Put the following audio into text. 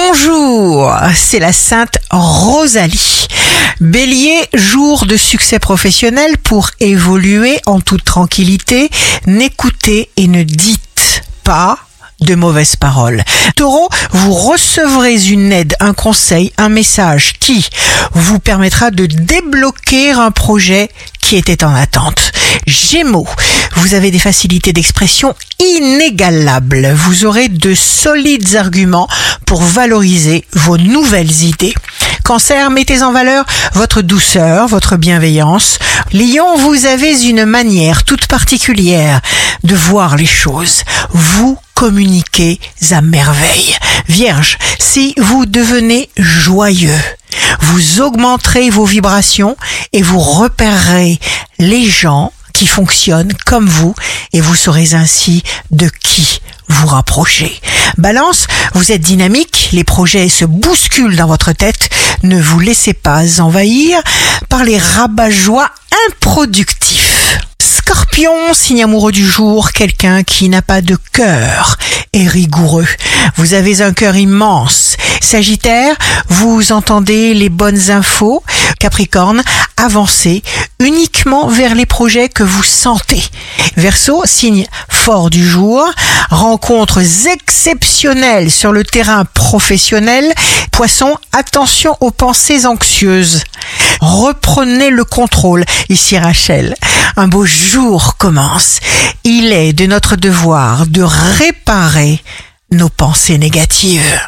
Bonjour, c'est la sainte Rosalie. Bélier, jour de succès professionnel pour évoluer en toute tranquillité. N'écoutez et ne dites pas de mauvaises paroles. Taureau, vous recevrez une aide, un conseil, un message qui vous permettra de débloquer un projet qui était en attente. Gémeaux, vous avez des facilités d'expression inégalables. Vous aurez de solides arguments pour valoriser vos nouvelles idées. Cancer, mettez en valeur votre douceur, votre bienveillance. Lion, vous avez une manière toute particulière de voir les choses. Vous communiquez à merveille. Vierge, si vous devenez joyeux, vous augmenterez vos vibrations et vous repérerez les gens qui fonctionnent comme vous et vous saurez ainsi de qui vous rapprocher. Balance, vous êtes dynamique, les projets se bousculent dans votre tête, ne vous laissez pas envahir par les rabat-joie improductifs. Scorpion, signe amoureux du jour, quelqu'un qui n'a pas de cœur et rigoureux. Vous avez un cœur immense. Sagittaire, vous entendez les bonnes infos. Capricorne, avancez uniquement vers les projets que vous sentez. Verseau, signe fort du jour, rencontres exceptionnelles sur le terrain professionnel. Poisson, attention aux pensées anxieuses. Reprenez le contrôle. Ici Rachel, un beau jour commence. Il est de notre devoir de réparer nos pensées négatives.